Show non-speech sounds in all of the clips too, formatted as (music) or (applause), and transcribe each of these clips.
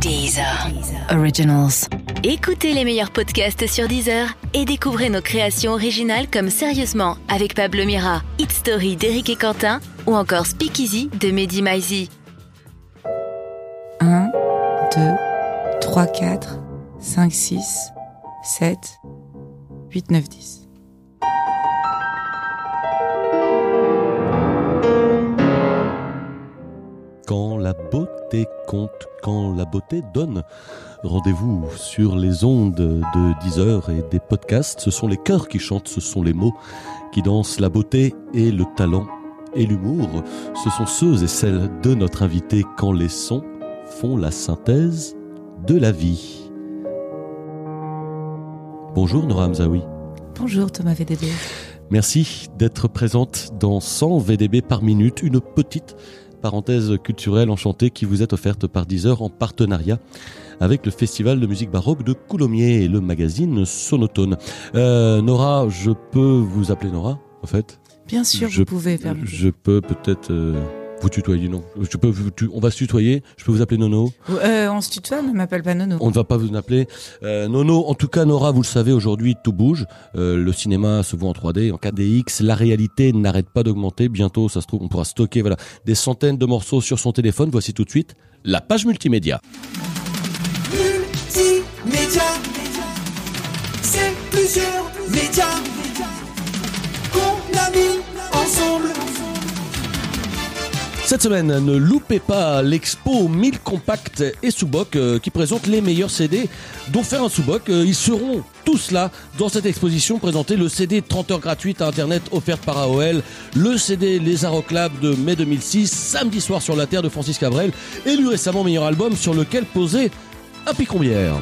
Deezer. Originals. Écoutez les meilleurs podcasts sur Deezer et découvrez nos créations originales comme Sérieusement avec Pablo Mira, Hit Story d'Éric et Quentin ou encore Speakeasy de Mehdi Maizi. 1, 2, 3, 4, 5, 6, 7, 8, 9, 10. Quand la beauté compte, quand la beauté donne. Rendez-vous sur les ondes de Deezer et des podcasts. Ce sont les cœurs qui chantent, ce sont les mots qui dansent. La beauté et le talent et l'humour, ce sont ceux et celles de notre invité quand les sons font la synthèse de la vie. Bonjour Nora Hamzaoui. Bonjour Thomas VDB. Merci d'être présente dans 100 VDB par minute, une petite parenthèse culturelle enchantée qui vous est offerte par Deezer en partenariat avec le Festival de musique baroque de Coulommiers et le magazine Sonotone. Euh, Nora, je peux vous appeler Nora, en fait? Bien sûr, Je- vous pouvez faire. Je peux peut-être euh, vous tutoyer, non je peux, vous tu- On va se tutoyer, je peux vous appeler Nono Euh, on se tutoie, ne m'appelle pas Nono. On ne va pas vous appeler euh, Nono. En tout cas, Nora, vous le savez, aujourd'hui, tout bouge. Euh, le cinéma se voit en 3D, en 4DX. La réalité n'arrête pas d'augmenter. Bientôt, ça se trouve, on pourra stocker voilà, des centaines de morceaux sur son téléphone. Voici tout de suite la page multimédia. Multimédia, c'est plusieurs médias Cette semaine, ne loupez pas l'expo 1000 compacts et sous-boc euh, qui présente les meilleurs CD dont faire un sous-boc. Euh, ils seront tous là dans cette exposition présenter le CD 30 heures gratuites à Internet offerte par AOL, le CD Les Aroclabs de mai 2006, samedi soir sur la Terre de Francis Cabrel, élu récemment meilleur album sur lequel posait un picombière.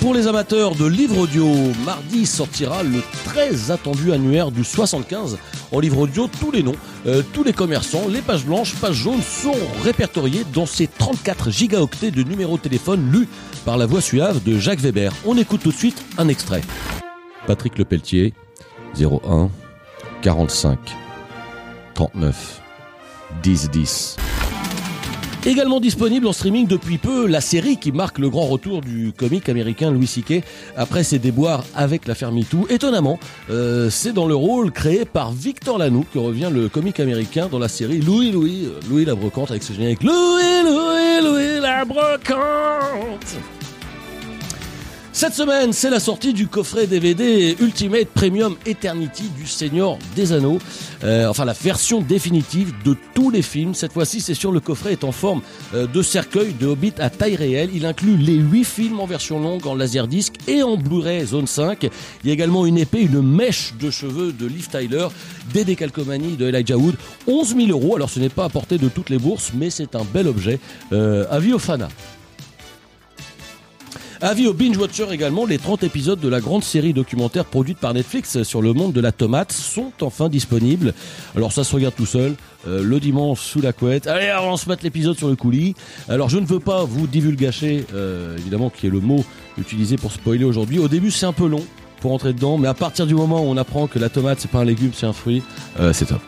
Pour les amateurs de livres audio, mardi sortira le très attendu annuaire du 75. En livre audio, tous les noms, euh, tous les commerçants, les pages blanches, pages jaunes sont répertoriés dans ces 34 gigaoctets de numéros de téléphone lus par la voix suave de Jacques Weber. On écoute tout de suite un extrait. Patrick Lepelletier, 01 45 39 10 10. Également disponible en streaming depuis peu, la série qui marque le grand retour du comique américain Louis C.K. après ses déboires avec l'affaire MeToo. Étonnamment, euh, c'est dans le rôle créé par Victor Lanoux que revient le comique américain dans la série Louis Louis, euh, Louis la brocante avec ce générique Louis Louis Louis la brocante. Cette semaine, c'est la sortie du coffret DVD Ultimate Premium Eternity du Seigneur des Anneaux. Euh, enfin, la version définitive de tous les films. Cette fois-ci, c'est sûr, le coffret est en forme euh, de cercueil de Hobbit à taille réelle. Il inclut les 8 films en version longue, en laserdisc et en Blu-ray Zone 5. Il y a également une épée, une mèche de cheveux de Liv Tyler, des décalcomanies de Elijah Wood. 11 000 euros. Alors, ce n'est pas à portée de toutes les bourses, mais c'est un bel objet. Euh, avis aux fans. Avis au Binge Watcher également, les 30 épisodes de la grande série documentaire produite par Netflix sur le monde de la tomate sont enfin disponibles. Alors ça se regarde tout seul, euh, le dimanche sous la couette. Allez, alors, on se met l'épisode sur le coulis. Alors je ne veux pas vous divulgacher, euh, évidemment, qui est le mot utilisé pour spoiler aujourd'hui. Au début, c'est un peu long pour entrer dedans, mais à partir du moment où on apprend que la tomate, c'est pas un légume, c'est un fruit, euh, c'est top.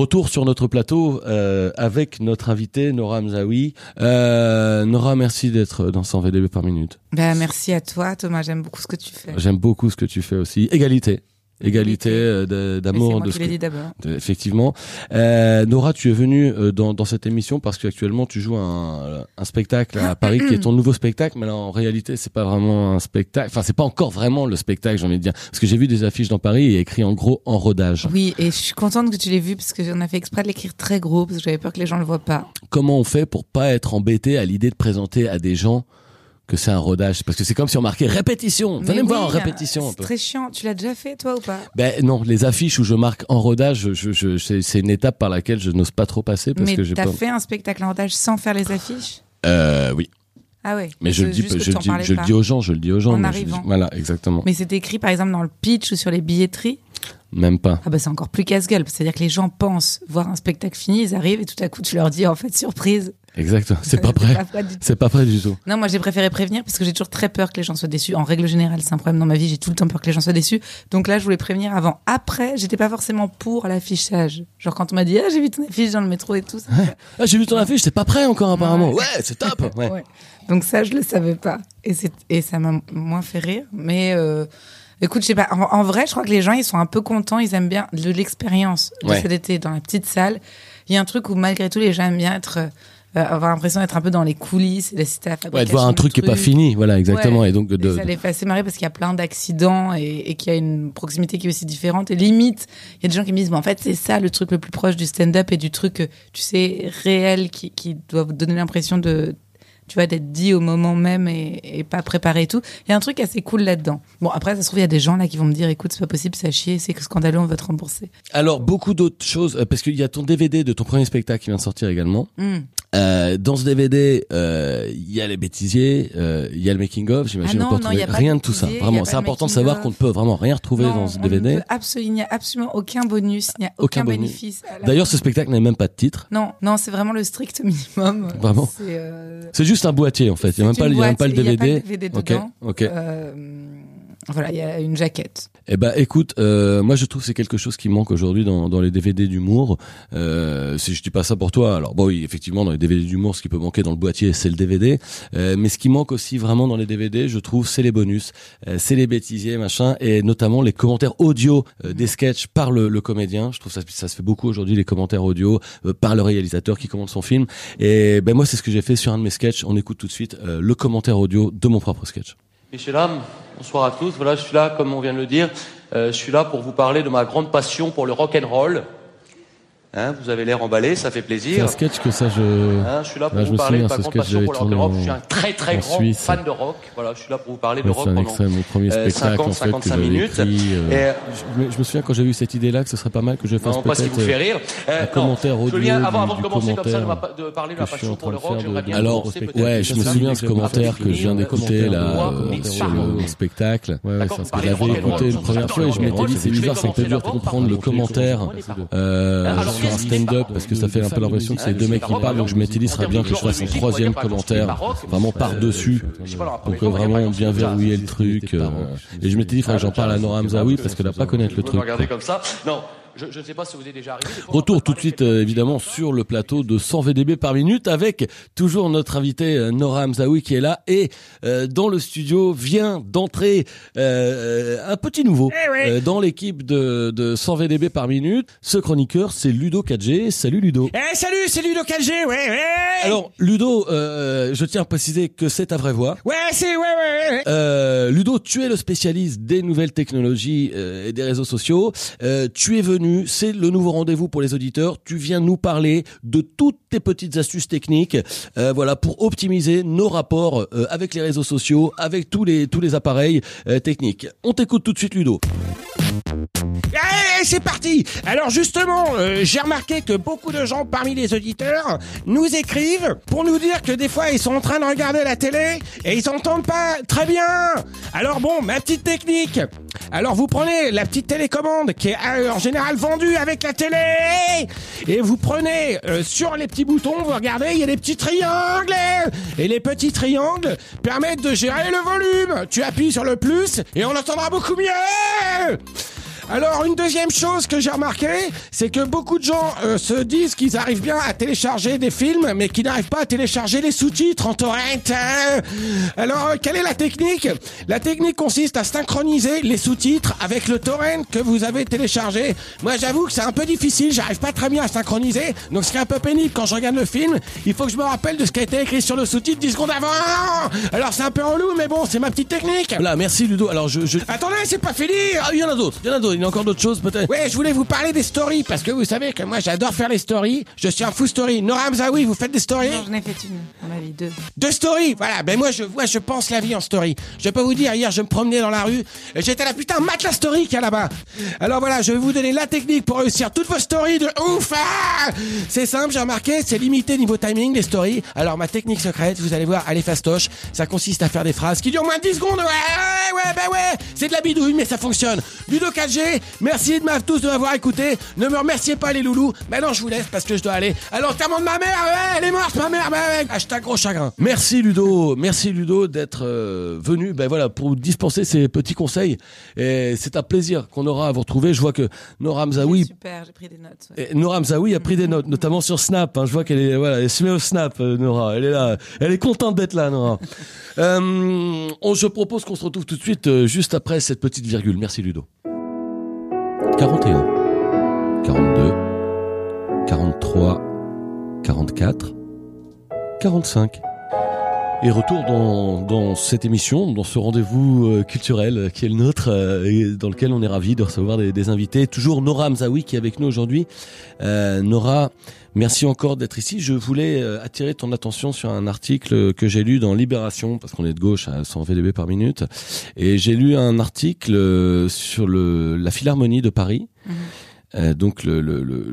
Retour sur notre plateau euh, avec notre invité Nora Mzaoui. Euh, Nora, merci d'être dans 100 VDB par minute. Ben, merci à toi, Thomas. J'aime beaucoup ce que tu fais. J'aime beaucoup ce que tu fais aussi. Égalité. Égalité euh, d'amour de de- effectivement. Euh, Nora, tu es venue euh, dans, dans cette émission parce qu'actuellement tu joues un, un spectacle à Paris qui est ton nouveau spectacle, mais là en réalité c'est pas vraiment un spectacle. Enfin c'est pas encore vraiment le spectacle, j'ai envie de dire, parce que j'ai vu des affiches dans Paris et a écrit en gros en rodage. Oui, et je suis contente que tu l'aies vu parce que j'en ai fait exprès de l'écrire très gros parce que j'avais peur que les gens le voient pas. Comment on fait pour pas être embêté à l'idée de présenter à des gens que c'est un rodage Parce que c'est comme si on marquait répétition. Venez me voir en répétition un C'est très chiant. Tu l'as déjà fait, toi, ou pas? Ben non, les affiches où je marque en rodage, je, je, c'est, c'est une étape par laquelle je n'ose pas trop passer parce Mais que j'ai t'as pas. fait un spectacle en rodage sans faire les affiches? Euh, oui, Ah ouais. mais je le dis, je le dis, parlais je le pas. dis aux gens, je le dis aux gens. En arrivant. voilà, exactement. Mais c'était écrit, par exemple, dans le pitch ou sur les billetteries? Même pas. Ah bah c'est encore plus casse-gueule. C'est-à-dire que les gens pensent voir un spectacle fini, ils arrivent et tout à coup tu leur dis en fait surprise. Exactement. (laughs) C'est pas prêt. C'est pas prêt du tout. Non, moi j'ai préféré prévenir parce que j'ai toujours très peur que les gens soient déçus. En règle générale, c'est un problème dans ma vie, j'ai tout le temps peur que les gens soient déçus. Donc là, je voulais prévenir avant. Après, j'étais pas forcément pour l'affichage. Genre quand on m'a dit ah j'ai vu ton affiche dans le métro et tout. ça Ah, j'ai vu ton affiche, c'est pas prêt encore apparemment. Ouais. Ouais, c'est top. Ouais. (laughs) Donc ça, je le savais pas. Et, et ça m'a moins fait rire. Mais euh, écoute, je sais pas. En, en vrai, je crois que les gens, ils sont un peu contents. Ils aiment bien de l'expérience de Ouais. cet été dans la petite salle. Il y a un truc où malgré tout, les gens aiment bien être, euh, avoir l'impression d'être un peu dans les coulisses et d'assister à Ouais, de voir un truc qui est pas fini, voilà, exactement. Ouais. Et donc de, Et de- ça les fait assez marrer parce qu'il y a plein d'accidents et, et qu'il y a une proximité qui est aussi différente. Et limite, il y a des gens qui me disent, mais en fait, c'est ça le truc le plus proche du stand-up et du truc, euh, tu sais, réel qui, qui doit vous donner l'impression de, tu vois, d'être dit au moment même et, et pas préparé et tout. Il y a un truc assez cool là-dedans. Bon, après, ça se trouve, il y a des gens là qui vont me dire, écoute, c'est pas possible, à chier, c'est que scandaleux, on va te rembourser. Alors beaucoup d'autres choses euh, parce qu'il y a ton DVD de ton premier spectacle qui vient de sortir également. Hmm. Euh, dans ce DVD, euh, il y a les bêtisiers, euh, il y a le making of. J'imagine Ah on non, peut non, il y retrouver a pas rien de tout ça. Vraiment, c'est important de savoir qu'on ne peut vraiment rien retrouver Non, dans ce DVD. ne peut absolu- il n'y a absolument aucun bonus, il n'y a Aucun bénéfice. D'ailleurs, ce spectacle n'a même pas de titre. Non, non, c'est vraiment le strict minimum. Vraiment C'est, euh, juste un boîtier en fait. Il n'y a même pas, y a même pas le et il a pas DVD. le DVD Ok, dedans. ok. Euh, voilà, il y a une jaquette. Eh ben, écoute, euh, moi je trouve que c'est quelque chose qui manque aujourd'hui dans, dans les DVD d'humour. Euh, si je dis pas ça pour toi, alors bon, oui, effectivement, dans les DVD d'humour, ce qui peut manquer dans le boîtier, c'est le DVD. Euh, mais ce qui manque aussi vraiment dans les DVD, je trouve, c'est les bonus, euh, c'est les bêtisiers, machin, et notamment les commentaires audio euh, des sketchs par le, le comédien. Je trouve ça, ça se fait beaucoup aujourd'hui les commentaires audio euh, par le réalisateur qui commente son film. Et ben moi, c'est ce que j'ai fait sur un de mes sketchs. On écoute tout de suite le commentaire audio de mon propre sketch. Messieurs, dames, bonsoir à tous. Voilà, je suis là, comme on vient de le dire, euh, je suis là pour vous parler de ma grande passion pour le rock and roll. Hein, vous avez l'air emballé, ça fait C'est plaisir. un sketch que ça, je. Hein, je suis là pour je vous parler de ma pour le rock j'avais tourné Je suis un très très en grand Suisse. fan de rock. Voilà, je suis là pour vous parler de Ouais, rock c'est un pendant de mon premier euh, spectacle 50, en fait, que 55 j'avais minutes. écrit, euh, Et- je, me- je me souviens quand j'ai eu cette idée-là que ce serait pas mal que je fasse peut-être vous fait euh, rire. Euh, un non, commentaire je audio bien, avant, du- avant de commencer comme ça de, ma commentaire de parler de en passion pour le de rock, j'aimerais de- bien Alors, ouais, je me souviens de ce commentaire que je viens d'écouter là moi, euh, sur le spectacle. Ouais, ouais, D'accord, c'est parce que de and écouté une première fois et je m'étais dit c'est bizarre, c'est un peu dur de comprendre le commentaire euh, sur un stand-up parce que ça fait un peu l'impression que c'est deux mecs qui parlent donc je m'étais dit ce serait bien que je fasse un troisième commentaire vraiment par-dessus donc euh, vraiment bien verrouiller le truc euh, et je m'étais dit faudrait que j'en parle à Nora Hamzaoui parce qu'elle va pas connaître le truc. regardez quoi. comme ça. Non, je, je ne sais pas si vous est déjà arrivé. Retour tout de suite euh, évidemment sur le plateau de 100 VDB par minute avec toujours notre invité euh, Nora Hamzaoui qui est là et euh, dans le studio vient d'entrer euh, un petit nouveau euh, dans l'équipe de, de 100 VDB par minute. Ce chroniqueur c'est Ludo 4G. Salut Ludo. Eh salut, c'est Ludo 4G, ouais, ouais. Alors Ludo, euh, je tiens à préciser que c'est ta vraie voix. Ouais, c'est, ouais, ouais, ouais. Euh, Ludo, tu es le spécialiste des nouvelles technologies euh, et des réseaux sociaux. Euh, tu es venu, c'est le nouveau rendez-vous pour les auditeurs. Tu viens nous parler de toutes tes petites astuces techniques, euh, voilà, pour optimiser nos rapports euh, avec les réseaux sociaux, avec tous les tous les appareils euh, techniques. On t'écoute tout de suite, Ludo. C'est parti Alors justement, j'ai remarqué que beaucoup de gens parmi les auditeurs nous écrivent pour nous dire que des fois ils sont en train de regarder la télé et ils entendent pas très bien Alors bon, ma petite technique alors vous prenez la petite télécommande qui est euh, en général vendue avec la télé et vous prenez euh, sur les petits boutons, vous regardez, il y a des petits triangles et les petits triangles permettent de gérer le volume. Tu appuies sur le plus et on entendra beaucoup mieux. Alors une deuxième chose que j'ai remarqué, c'est que beaucoup de gens euh, se disent qu'ils arrivent bien à télécharger des films, mais qu'ils n'arrivent pas à télécharger les sous-titres en torrent. hein. Alors euh, quelle est la technique? La technique consiste à synchroniser les sous-titres avec le torrent que vous avez téléchargé. Moi j'avoue que c'est un peu difficile, j'arrive pas très bien à synchroniser, donc ce qui est un peu pénible quand je regarde le film, il faut que je me rappelle de ce qui a été écrit sur le sous-titre 10 secondes avant. Alors c'est un peu relou, mais bon, c'est ma petite technique. Voilà, merci Ludo. Alors je, je... Attendez, c'est pas fini Ah, il y en a d'autres. Il y en a d'autres. Il y a encore d'autres choses peut-être. Ouais, je voulais vous parler des stories parce que vous savez que moi j'adore faire les stories. Je suis un fou story. Nora Hamzaoui, vous faites des stories Non, j'en ai fait une dans ma vie, deux. Deux stories, voilà. Ben moi je vois, je pense la vie en story. Je peux vous dire, hier je me promenais dans la rue, et j'étais là putain mate la story qu'il y a là-bas. Alors voilà, je vais vous donner la technique pour réussir toutes vos stories de ouf. ah c'est simple, j'ai remarqué, c'est limité niveau timing les stories. Alors ma technique secrète, vous allez voir, elle est fastoche. Ça consiste à faire des phrases qui durent moins de 10 secondes. Ouais, ouais, ben ouais. C'est de la bidouille, mais ça fonctionne. Ludo 4G, Merci de m'a- tous de m'avoir écouté. Ne me remerciez pas les loulous. Maintenant je vous laisse parce que je dois aller. Alors l'enterrement de ma mère, ouais, elle est morte ma mère, bah, ouais. hashtag gros chagrin. Merci Ludo, merci Ludo d'être euh, venu ben voilà pour vous dispenser ces petits conseils et c'est un plaisir qu'on aura à vous retrouver. Je vois que Nora Mzaoui Super, j'ai pris des notes. ouais. Nora Mzaoui a pris des notes, notamment sur Snap. hein. Je vois qu'elle est, voilà, elle se met au Snap, euh, Nora. Elle est là, elle est contente d'être là, Nora. (laughs) euh, on, je propose qu'on se retrouve tout de suite, euh, juste après cette petite virgule. Merci Ludo. 41, 42, 43, 44, 45. Et retour dans, dans cette émission, dans ce rendez-vous euh, culturel euh, qui est le nôtre, euh, et dans lequel on est ravi de recevoir des, des invités. Toujours Nora Mzaoui qui est avec nous aujourd'hui. Euh, Nora, merci encore d'être ici. Je voulais attirer ton attention sur un article que j'ai lu dans Libération, parce qu'on est de gauche à 100 VDB par minute, et j'ai lu un article sur le, la Philharmonie de Paris. Euh, donc le, le, le,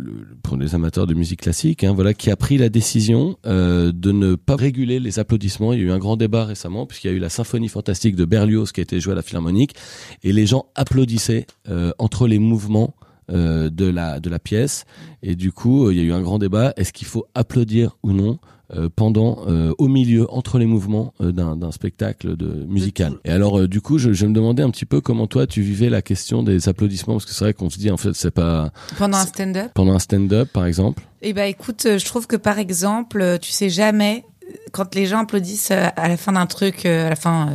pour les amateurs de musique classique, hein, voilà, qui a pris la décision euh, de ne pas réguler les applaudissements. Il y a eu un grand débat récemment puisqu'il y a eu la symphonie fantastique de Berlioz qui a été jouée à la Philharmonique et les gens applaudissaient euh, entre les mouvements euh, de la de la pièce et du coup euh, il y a eu un grand débat. Est-ce qu'il faut applaudir ou non euh, pendant euh, au milieu entre les mouvements euh, d'un spectacle de musical. Et alors du coup je, je me demandais un petit peu comment toi tu vivais la question des applaudissements parce que c'est vrai qu'on se dit en fait c'est pas Pendant un stand-up pendant un stand-up par exemple. Eh ben écoute, je trouve que par exemple, tu sais jamais quand les gens applaudissent à la fin d'un truc, à la fin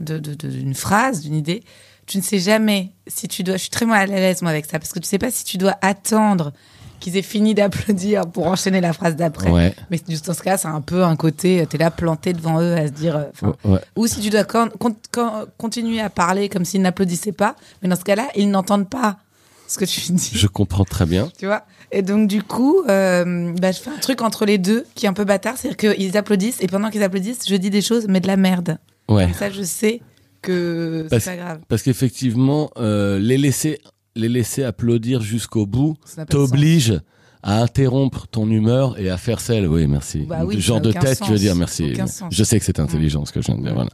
de- de- de- d'une phrase, d'une idée, tu ne sais jamais si tu dois. Je suis très mal à l'aise moi avec ça parce que tu sais pas si tu dois attendre qu'ils aient fini d'applaudir pour enchaîner la phrase d'après. Ouais. Mais juste dans ce cas, c'est un peu un côté, euh, t'es là planté devant eux à se dire. euh, Ouais. ou si tu dois con- con- con- continuer à parler comme s'ils n'applaudissaient pas, mais dans ce cas-là, ils n'entendent pas ce que tu (laughs) dis Je comprends très bien. tu vois? Et donc du coup euh, bah, je fais un truc entre les deux qui est un peu bâtard c'est à dire qu'ils applaudissent et pendant qu'ils applaudissent je dis des choses mais de la merde Ouais. comme ça je sais que c'est pas grave Parce qu'effectivement, euh, les laisser les laisser applaudir jusqu'au bout t'oblige à interrompre ton humeur et à faire celle. Oui, merci. Bah oui, genre de tête, tu veux sens. dire merci. Sens. Je sais que c'est intelligent ce que je viens de dire. Voilà.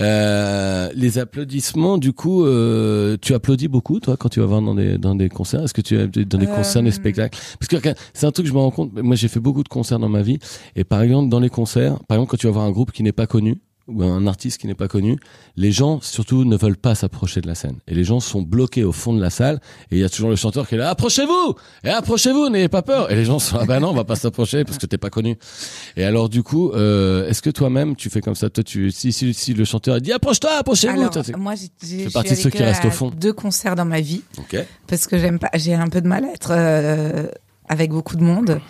Euh, les applaudissements, du coup, euh, tu applaudis beaucoup, toi, quand tu vas voir dans des dans des concerts? Est-ce que tu as dans des Euh, concerts, des spectacles? Parce que c'est un truc que je me rends compte. Moi, j'ai fait beaucoup de concerts dans ma vie, et par exemple, dans les concerts, par exemple, quand tu vas voir un groupe qui n'est pas connu ou un artiste qui n'est pas connu, les gens surtout ne veulent pas s'approcher de la scène. Et les gens sont bloqués au fond de la salle et il y a toujours le chanteur qui est là approchez-vous! Et approchez-vous n'ayez pas peur! Et les gens sont ah bah non on va pas s'approcher parce que t'es pas connu. Et alors du coup euh, est-ce que toi-même tu fais comme ça? Toi tu si si, si le chanteur dit approche-toi approchez-vous! Moi j'ai partie de ceux qui restent au fond. deux concerts dans ma vie. Ok. Parce que j'aime pas j'ai un peu de mal à être euh, avec beaucoup de monde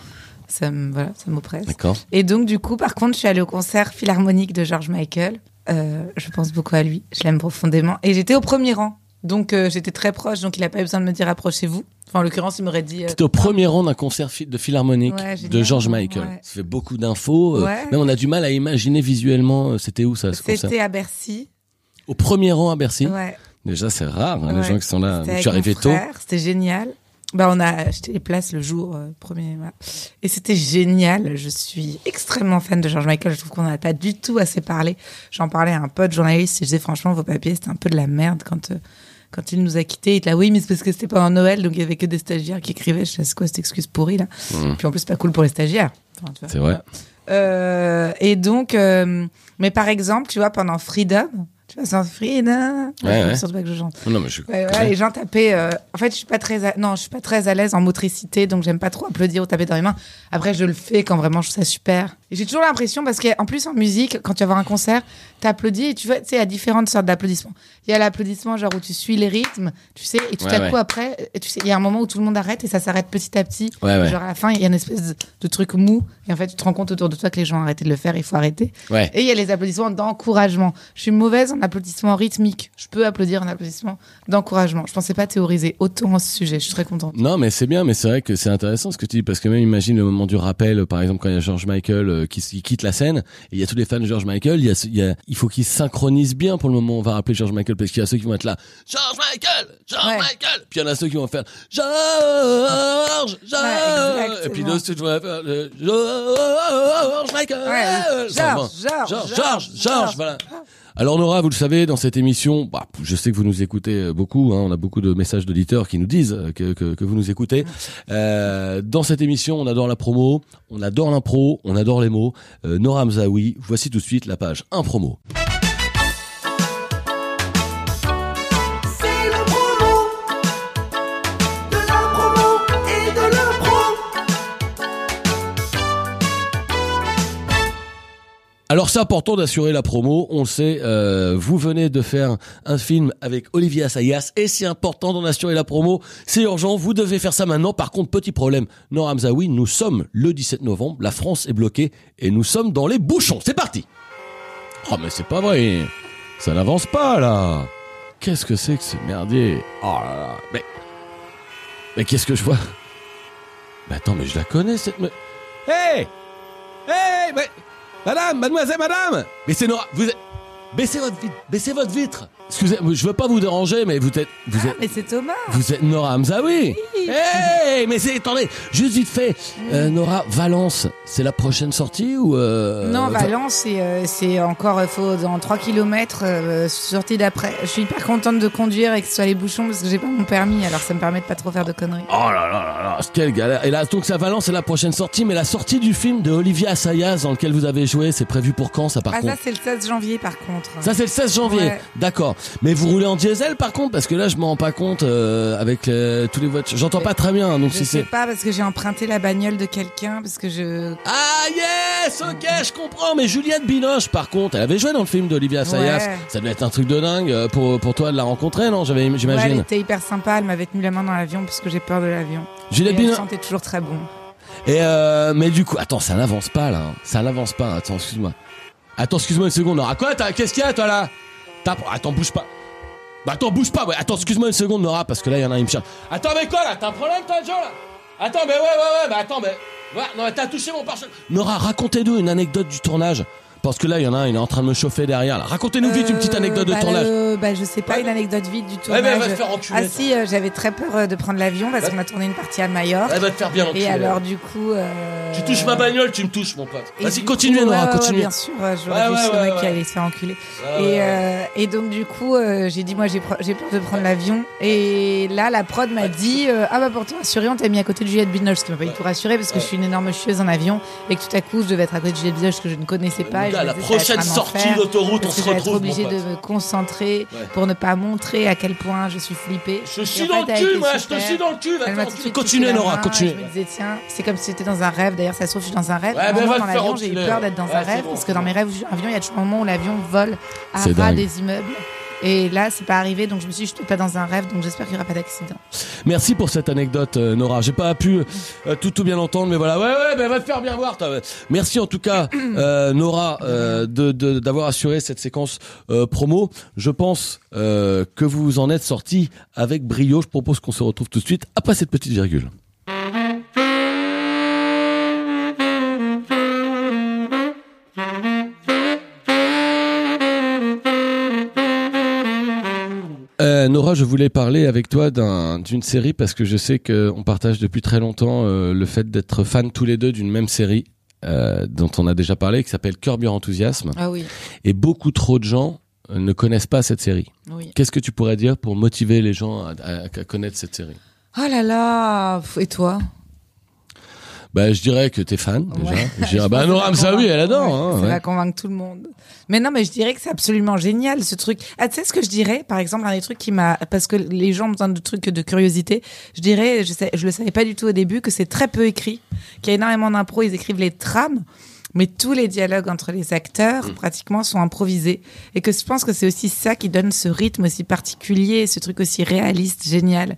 ça me voilà ça m'oppresse d'accord Et donc, du coup, par contre, je suis allée au concert philharmonique de George Michael. Euh, je pense beaucoup à lui. Je l'aime profondément. Et j'étais au premier rang. Donc, euh, j'étais très proche. Donc, il n'a pas eu besoin de me dire approchez-vous. Enfin, en l'occurrence, il m'aurait dit. euh, T'étais au premier rang d'un concert de philharmonique Ouais, de. George Michael. Ouais. Ça fait beaucoup d'infos. euh, Ouais. Même on a du mal à imaginer visuellement c'était où ça ce. C'était à Bercy. Au premier rang à Bercy? Ouais. Déjà c'est rare hein, les gens qui sont là. Je suis arrivé tôt. C'était génial. Bah, on a acheté les places le jour euh, premier. Et c'était génial. Je suis extrêmement fan de George Michael. Je trouve qu'on n'a pas du tout assez parlé. J'en parlais à un pote journaliste et je disais franchement, vos papiers, c'était un peu de la merde quand, euh, quand il nous a quittés. Il était là, oui, mais c'est parce que c'était pendant Noël, donc il y avait que des stagiaires qui écrivaient. Je sais c'est quoi cette excuse pourrie là? Puis en plus, c'est pas cool pour les stagiaires. Enfin. Mmh. C'est vrai. Euh, et donc, euh, mais par exemple, tu vois, pendant Freedom, tu vois, c'est Freedom. Ouais, ouais. Surtout pas que je chante. Non mais je Ouais, ouais, les gens tapaient. euh, En fait, je suis pas très, à... non, je suis pas très à l'aise en motricité, donc j'aime pas trop applaudir ou taper dans les mains. Après, je le fais quand vraiment je trouve ça super. Et j'ai toujours l'impression parce qu'en plus en musique, quand tu vas voir un concert, t'applaudis et tu vois, tu sais, il y a différentes sortes d'applaudissements. Il y a l'applaudissement genre où tu suis les rythmes, tu sais, et tout Ouais, à ouais. coup après, et tu sais, il y a un moment où tout le monde arrête et ça s'arrête petit à petit. Ouais. Genre à la fin, il y a une espèce de, truc mou et en fait, tu te rends compte autour de toi que les gens ont arrêté de le faire, il faut arrêter. Et il y a les applaudissements d'encouragement. Je suis mauvaise en applaudissements rythmiques. Je peux applaudir en applaudissement d'encouragement. Je pensais pas théoriser autant à ce sujet. Je suis très contente. Non, mais c'est bien, mais c'est vrai que c'est intéressant ce que tu dis, parce que même imagine le moment du rappel, par exemple, quand il y a George Michael euh, qui, qui quitte la scène, et il y a tous les fans de George Michael, il, y a, ce- il, y a, il faut qu'ils synchronisent bien pour le moment où on va rappeler George Michael, parce qu'il y a ceux qui vont être là, George Michael, George Ouais. Michael, puis il y en a ceux qui vont faire George, George, Ouais, et puis d'autres qui vont faire euh, George Michael, Ouais. George, George, George, George, voilà. Alors Nora, vous le savez, dans cette émission, bah, je sais que vous nous écoutez euh, beaucoup, hein, on a beaucoup de messages d'auditeurs qui nous disent euh, que, que, que vous nous écoutez. Euh, dans cette émission, on adore la promo, on adore l'impro, on adore les mots. Euh, Nora Mzaoui, voici tout de suite la page 1 promo. Alors c'est important d'assurer la promo, on le sait, euh, vous venez de faire un film avec Olivier Assayas et c'est important d'en assurer la promo, c'est urgent, vous devez faire ça maintenant. Par contre, petit problème, Nora Hamzaoui, nous sommes le 17 novembre, la France est bloquée et nous sommes dans les bouchons. C'est parti. Oh mais c'est pas vrai, ça n'avance pas là. Qu'est-ce que c'est que ce merdier Oh là là, mais... Mais qu'est-ce que je vois? Mais attends, mais je la connais cette... me- Hey! Hey! Mais... Madame, mademoiselle, madame Mais c'est Nora, vous. Baissez votre vitre, baissez votre vitre Excusez, je veux pas vous déranger, mais vous êtes... Vous êtes... Mais c'est Thomas. Vous êtes Nora Hamzaoui Hey Mais c'est... Attendez, juste vite fait euh, Nora, Valence, c'est la prochaine sortie ou... Euh, non, Va- Valence, c'est euh, c'est encore, il faut dans 3 km, euh, sortie d'après. Je suis hyper contente de conduire et que ce soit les bouchons parce que j'ai pas mon permis, alors ça me permet de pas trop faire de conneries. Oh là là là là, quelle galère Et là, donc ça Valence, c'est la prochaine sortie, mais la sortie du film de Olivier Assayas dans lequel vous avez joué, c'est prévu pour quand ça par Ah, contre ça, c'est le 16 janvier par contre. Ça c'est le 16 janvier, Ouais. d'accord. Mais vous roulez en diesel par contre parce que là je m'en rends pas compte euh, avec euh, tous les voitures. J'entends pas très bien donc Je si sais c'est. pas parce que j'ai emprunté la bagnole de quelqu'un parce que je. Ah yes, ok, je comprends. Mais Juliette Binoche par contre, elle avait joué dans le film d'Olivia. Ouais. Ça devait être un truc de dingue euh, pour pour toi de la rencontrer, non J'avais Ouais, elle j'imagine. était hyper sympa, elle m'avait tenu la main dans l'avion parce que j'ai peur de l'avion. Juliette Et elle Binoche. sentait toujours très bon. Et euh, mais du coup, attends, ça n'avance pas là. hein. Ça n'avance pas. Attends, excuse-moi. Attends, excuse-moi une seconde. Nora, quoi t'as- Qu'est-ce qu'il y a toi là? Attends, bouge pas. Bah attends, bouge pas. Ouais. Attends, excuse-moi une seconde, Nora, parce que là, il y en a il me cherche. Attends, mais quoi là T'as un problème, toi, Joe là? Attends, mais ouais, ouais, ouais. Bah attends, mais. Ouais, non, mais t'as touché mon pare Nora, racontez-nous une anecdote du tournage. Parce que là, il y en a un, il est en train de me chauffer derrière. là. Racontez-nous vite une petite Euh, anecdote de bah, tournage. euh, bah, je sais pas, une anecdote vide du tournage. elle va te faire enculer. ah toi. si, euh, j'avais très peur euh, de prendre l'avion parce Ouais. qu'on a tourné une partie à Majorque. Elle va te faire bien enculer. Et alors du coup... euh, Tu touches ma bagnole, tu me touches, mon pote. et Vas-y, du continuez, coup, Nora, ouais, ouais, continuez. bien sûr, euh, j'aurais Ouais, vu ouais, mec ouais. qui allait se faire enculer. Ouais, et, ouais. euh, et donc du coup, euh, j'ai dit moi j'ai peur de prendre l'avion. Et là, la prod m'a dit euh, ah bah pour te rassurer, on t'a mis à côté de Juliette Binoche, ce qui m'a pas du tout rassuré parce que je suis une énorme chieuse en avion et que tout à coup je devais être à côté de Juliette Binoche que je ne connaissais pas. et me la prochaine sortie d'autoroute, on se je vais être retrouve. obligée de me concentrer Ouais. pour ne pas montrer à quel point je suis flippée. Je suis dans le cul, moi, je te suis dans le cul. Continuez, Nora, continuez. Je me disais, tiens, c'est comme si j'étais dans un rêve. D'ailleurs, ça se trouve, je suis dans un rêve. Va dans l'avion, j'ai eu peur d'être dans un rêve parce que dans mes rêves avions, il y a toujours un moment où l'avion vole à ras des immeubles. Et là, c'est pas arrivé, donc je me suis dit, je suis pas dans un rêve, donc j'espère qu'il n'y aura pas d'accident. Merci pour cette anecdote, euh, Nora. J'ai pas pu euh, tout tout bien entendre, mais voilà. Ouais, ouais, ben va te faire bien voir. toi. Merci en tout cas, (clears throat) euh, Nora, euh, de de- d'avoir assuré cette séquence euh, promo. Je pense euh, que vous en êtes sorti avec brio. Je propose qu'on se retrouve tout de suite après cette petite virgule. Euh, Nora, je voulais parler avec toi d'un- d'une série parce que je sais qu'on partage depuis très longtemps euh, le fait d'être fans tous les deux d'une même série euh, dont on a déjà parlé, qui s'appelle Curb Your Enthusiasm. Ah oui, Et beaucoup trop de gens ne connaissent pas cette série. oui. Qu'est-ce que tu pourrais dire pour motiver les gens à, à- à connaître cette série? Oh là là Et toi? Bah, Je dirais que t'es fan déjà. Ouais. Je dirais, Je bah pense que Nora ça va Hamzaoui, convaincre- elle adore. ouais, hein, ça ouais. va convaincre tout le monde. Mais non, mais je dirais que c'est absolument génial ce truc. Ah, tu sais ce que je dirais? Par exemple, un des trucs qui m'a, parce que les gens ont besoin de trucs de curiosité. Je dirais, je sais, je le savais pas du tout au début que c'est très peu écrit, qu'il y a énormément d'impro. Ils écrivent les trames. Mais tous les dialogues entre les acteurs, pratiquement, sont improvisés. Et que je pense que c'est aussi ça qui donne ce rythme aussi particulier, ce truc aussi réaliste, génial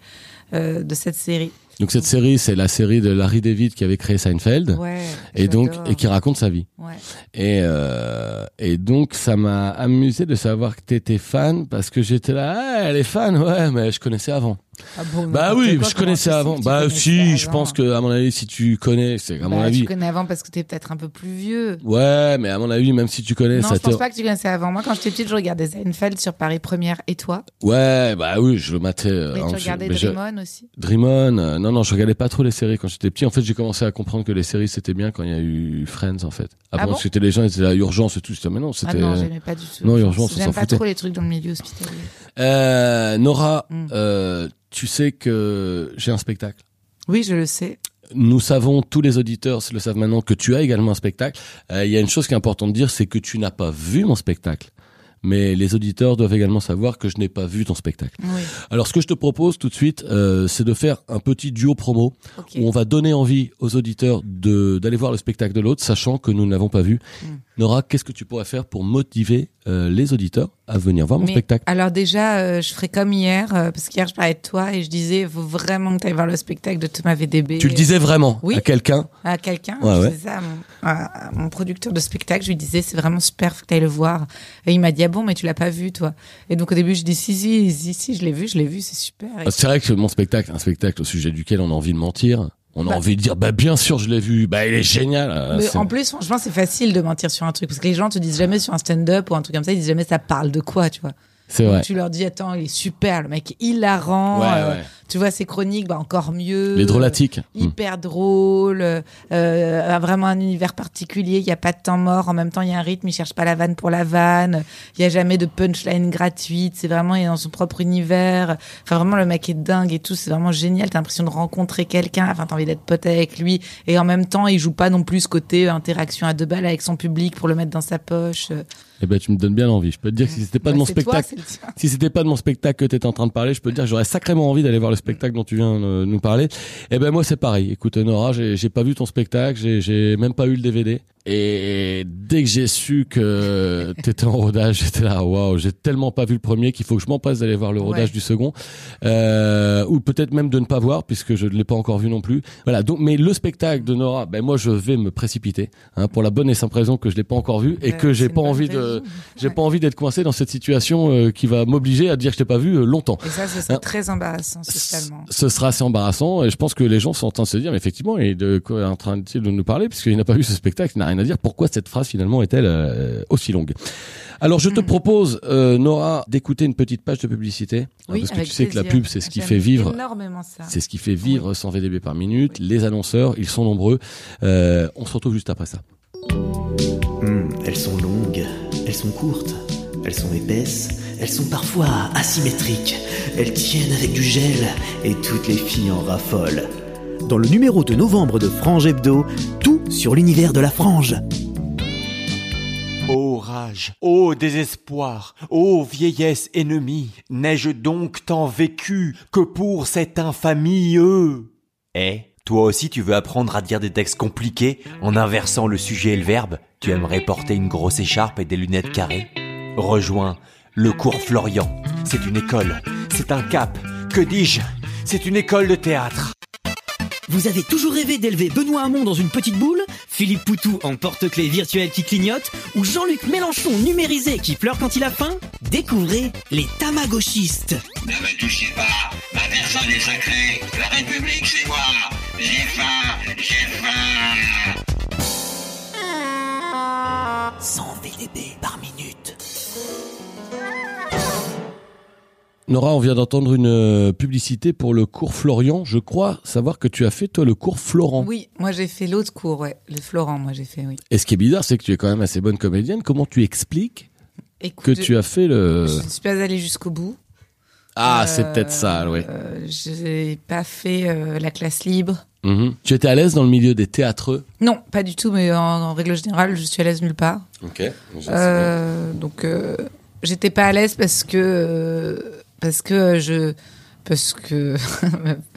euh, de cette série. Donc cette série, c'est la série de Larry David qui avait créé Seinfeld. Ouais. Et donc, et qui raconte sa vie. Ouais. Et, euh, et donc, ça m'a amusé de savoir que t'étais fan parce que j'étais là, ah, elle est fan, ouais, mais je connaissais avant. Ah bon, Bah oui, quoi, je connaissais avant. Bah si, je avant pense que à mon avis, si tu connais, c'est à mon Bah, avis. Tu connais avant parce que t'es peut-être un peu plus vieux. Ouais, mais à mon avis, même si tu connais, Non, ça je te. pense pas que tu connaissais avant. Moi, quand j'étais petite, je regardais Seinfeld sur Paris Première. Et toi? Ouais, bah oui, je le matais. euh, Mais tu regardais mais je- Dream On aussi? Dream On, euh, non, non, je regardais pas trop les séries quand j'étais petit. En fait, j'ai commencé à comprendre que les séries c'était bien quand il y a eu Friends, en fait. Ah Avant, bon c'était les gens, ils étaient là, urgence et tout. Mais non, Ah c'était. non, j'aimais pas du tout. Non, Urgence, J'aime pas trop les trucs dans le milieu hospitalier. Euh, Nora, Mm. Tu sais que j'ai un spectacle. Oui, je le sais. Nous savons, tous les auditeurs le savent maintenant, que tu as également un spectacle. Euh, Il y a une chose qui est importante de dire, c'est que tu n'as pas vu mon spectacle. Mais les auditeurs doivent également savoir que je n'ai pas vu ton spectacle. Oui. Alors, ce que je te propose tout de suite, euh, c'est de faire un petit duo promo où on va donner envie aux auditeurs de d'aller voir le spectacle de l'autre, sachant que nous ne l'avons pas vu. Mm. Nora, qu'est-ce que tu pourrais faire pour motiver euh, les auditeurs à venir voir mon Mais spectacle? Alors déjà, euh, je ferai comme hier, euh, parce qu'hier je parlais de toi et je disais, il faut vraiment que tu ailles voir le spectacle de Thomas VDB. Tu le disais vraiment Oui. à quelqu'un? À quelqu'un, Ouais, je ouais. disais ça à mon, à- à mon producteur de spectacle, je lui disais c'est vraiment super, faut que tu ailles le voir. Et il m'a dit ah bon mais tu l'as pas vu toi? Et donc au début je dis si si si si je l'ai vu, je l'ai vu, c'est super. Ah, C'est vrai que mon spectacle, un spectacle au sujet duquel on a envie de mentir. On a Bah. envie de dire, bah bien sûr, je l'ai vu. Bah il est génial. Mais c'est- en plus, franchement, c'est facile de mentir sur un truc parce que les gens te disent jamais sur un stand-up ou un truc comme ça, ils disent jamais ça parle de quoi, tu vois. C'est vrai. tu leur dis attends, il est super, le mec hilarant. Ouais, euh, ouais. Tu vois ses chroniques, bah encore mieux. Les drôlatiques. Hmm. hyper drôle, euh, a vraiment un univers particulier. Il n'y a pas de temps mort. En même temps, il y a un rythme. Il cherche pas la vanne pour la vanne. Il y a jamais de punchline gratuite. C'est vraiment il est dans son propre univers. Enfin, vraiment, le mec est dingue et tout. C'est vraiment génial. T'as l'impression de rencontrer quelqu'un. Enfin, t'as envie d'être pote avec lui. Et en même temps, il joue pas non plus ce côté euh, interaction à deux balles avec son public pour le mettre dans sa poche. Euh, Eh ben tu me donnes bien envie. Je peux te dire que si c'était pas de bah, mon toi, spectacle, tien. si c'était pas de mon spectacle que t'étais en train de parler, je peux te dire que j'aurais sacrément envie d'aller voir le spectacle dont tu viens de nous parler. Eh ben moi c'est pareil. Écoute Nora, j'ai pas vu ton spectacle, j'ai même pas eu le DVD. Et dès que j'ai su que (laughs) t'étais en rodage, j'étais là, waouh, j'ai tellement pas vu le premier qu'il faut que je m'empresse d'aller voir le rodage Ouais. du second, euh, ou peut-être même de ne pas voir puisque je ne l'ai pas encore vu non plus. Voilà. Donc, mais le spectacle de Nora, ben moi je vais me précipiter hein, pour la bonne et simple raison que je l'ai pas encore vu et que j'ai pas envie de, j'ai Ouais. pas envie d'être coincé dans cette situation euh, qui va m'obliger à dire que je t'ai pas vu euh, longtemps. Et ça, ce serait Hein. très embarrassant Ce sera assez embarrassant et je pense que les gens sont en train de se dire, mais effectivement, il est de quoi est en train de nous parler puisqu'il n'a pas vu ce spectacle, il n'a rien à dire. Pourquoi cette phrase finalement est-elle euh, aussi longue? Alors je te Hmm. propose, euh, Nora, d'écouter une petite page de publicité hein, Oui, parce que tu sais que la pub c'est ce qui fait vivre. énormément ça. C'est ce qui fait vivre 100 VDB par minute. Les annonceurs, ils sont nombreux. Euh, on se retrouve juste après ça. Hmm, elles sont longues, elles sont courtes, elles sont épaisses, elles sont parfois asymétriques, elles tiennent avec du gel et toutes les filles en raffolent. Dans le numéro de novembre de Frange Hebdo, tout sur l'univers de la frange. Ô rage, ô désespoir, ô vieillesse ennemie, n'ai-je donc tant vécu que pour cette infamie Eh, toi aussi tu veux apprendre à dire des textes compliqués en inversant le sujet et le verbe? Tu aimerais porter une grosse écharpe et des lunettes carrées? Rejoins le cours Florian. C'est une école, c'est un cap, que dis-je? C'est une école de théâtre. Vous avez toujours rêvé d'élever Benoît Hamon dans une petite boule? Philippe Poutou en porte-clés virtuel qui clignote Ou Jean-Luc Mélenchon numérisé qui pleure quand il a faim? Découvrez les Tamagotchistes. Ne me touchez pas, ma personne est sacrée, la République c'est moi, j'ai faim, j'ai faim. Nora, on vient d'entendre une euh, publicité pour le cours Florian. Je crois savoir que tu as fait toi le cours Florent. Oui, moi j'ai fait l'autre cours, ouais. Le Florent, moi j'ai fait, oui. Et ce qui est bizarre, c'est que tu es quand même assez bonne comédienne. Comment tu expliques Écoute, que tu as fait le... Je ne suis pas allée jusqu'au bout. Ah, Euh, c'est peut-être ça, oui. Euh, j'ai pas fait euh, la classe libre. Mhm. Tu étais à l'aise dans le milieu des théâtreux? Non, pas du tout, mais en, en règle générale, je suis à l'aise nulle part. Ok. Euh, donc, euh, j'étais pas à l'aise parce que euh, parce que je parce que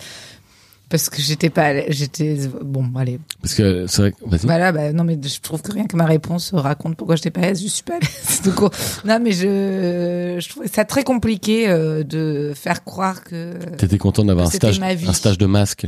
(laughs) parce que j'étais pas j'étais bon allez. Parce que c'est vrai que... Vas-y. voilà bah non mais je trouve que rien que ma réponse raconte pourquoi j'étais pas à l'aise. Je suis pas à l'aise Donc, (laughs) non mais je je trouvais ça très compliqué euh, de faire croire que T'étais content d'avoir un stage, un stage de masque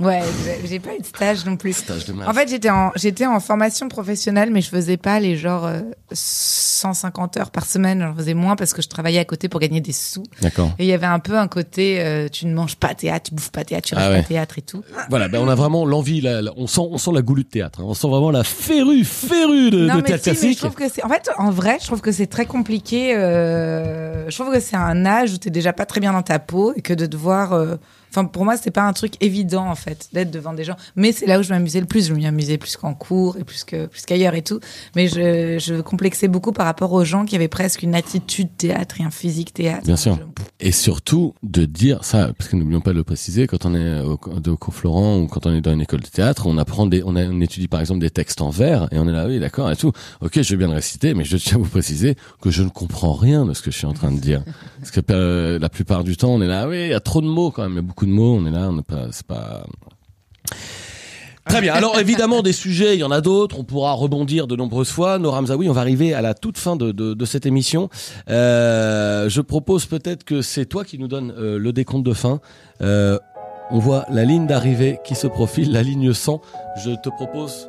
Ouais, j'ai- pas eu de stage non plus. Stage de. En fait, j'étais en, j'étais en formation professionnelle, mais je faisais pas les genre euh, 150 heures par semaine. J'en faisais moins parce que je travaillais à côté pour gagner des sous. D'accord. Et il y avait un peu un côté, euh, tu ne manges pas théâtre, tu bouffes pas théâtre, tu restes Ah ouais. pas théâtre et tout. Voilà, ben on a vraiment l'envie, la- la- on sent, on sent la goulue de théâtre. hein. On sent vraiment la férue, férue de, non, de mais théâtre si, mais je classique. trouve que c'est, en fait, en vrai, je trouve que c'est très compliqué. euh, je trouve que c'est un âge où t'es déjà pas très bien dans ta peau et que de devoir. euh, Enfin, pour moi, c'est pas un truc évident en fait d'être devant des gens. Mais c'est là où je m'amusais le plus. Je m'amusais plus qu'en cours et plus que plus qu'ailleurs et tout. Mais je, je complexais beaucoup par rapport aux gens qui avaient presque une attitude théâtre et un physique théâtre. Bien sûr. Et surtout de dire ça, parce que n'oublions pas de le préciser, quand on est au, de- cours Florent ou quand on est dans une école de théâtre, on apprend des, on, a, on étudie par exemple des textes en vers et on est là, oui, d'accord et tout. Ok, je vais bien le réciter, mais je tiens à vous préciser que je ne comprends rien de ce que je suis en train de dire. Parce que euh, la plupart du temps, on est là, oui, il y a trop de mots quand même, beaucoup de mots, on est là, on n'est pas, c'est pas. Très bien. Alors évidemment des sujets, il y en a d'autres. On pourra rebondir de nombreuses fois. Nora Hamzaoui, on va arriver à la toute fin de cette émission. Euh, je propose peut-être que c'est toi qui nous donne euh, le décompte de fin. Euh, on voit la ligne d'arrivée qui se profile, la ligne 100. Je te propose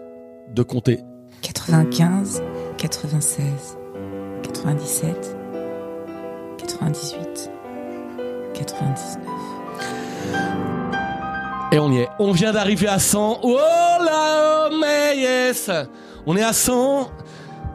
de compter. 95, 96, 97, 98, 99. Et on y est. On vient d'arriver à 100. Oh là, oh, mais yes On est à 100.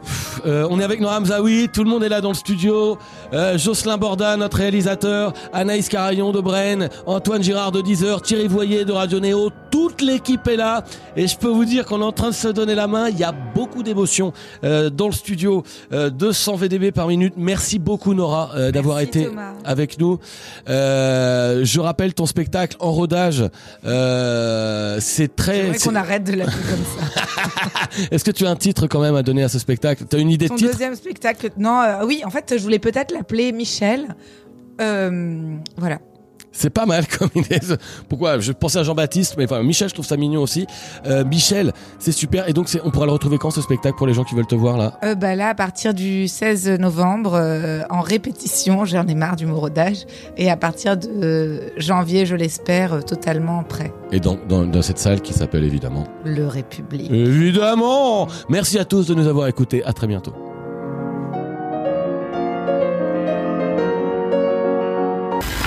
Pff, euh, on est avec Nora Hamzaoui, tout le monde est là dans le studio. Euh, Jocelyn Borda, notre réalisateur, Anaïs Carayon de Brenne, Antoine Girard de 10h, Thierry Voyer de Radio Néo, toute l'équipe est là. Et je peux vous dire qu'on est en train de se donner la main. Il y a beaucoup d'émotions euh, dans le studio. Euh, 200 VDB par minute. Merci beaucoup Nora euh, d'avoir été Thomas. avec nous. Euh, je rappelle ton spectacle en rodage. Euh, c'est très. Qu'on arrête de l'appeler comme ça. (laughs) Est-ce que tu as un titre quand même à donner à ce spectacle? T'as une idée de titre? deuxième spectacle. Non, euh, oui, en fait, je voulais peut-être l'appeler Michel. Euh, voilà. C'est pas mal comme (laughs) idée. Pourquoi? Je pensais à Jean-Baptiste, mais enfin Michel, je trouve ça mignon aussi. Euh, Michel, c'est super. Et donc, on pourra le retrouver quand ce spectacle pour les gens qui veulent te voir là? Euh, bah là, à partir du 16 novembre, euh, en répétition, j'en ai marre du mot rodage. Et à partir de janvier, je l'espère, totalement prêt. Et dans, dans, dans cette salle qui s'appelle évidemment. Le République. Évidemment Merci à tous de nous avoir écoutés. À très bientôt.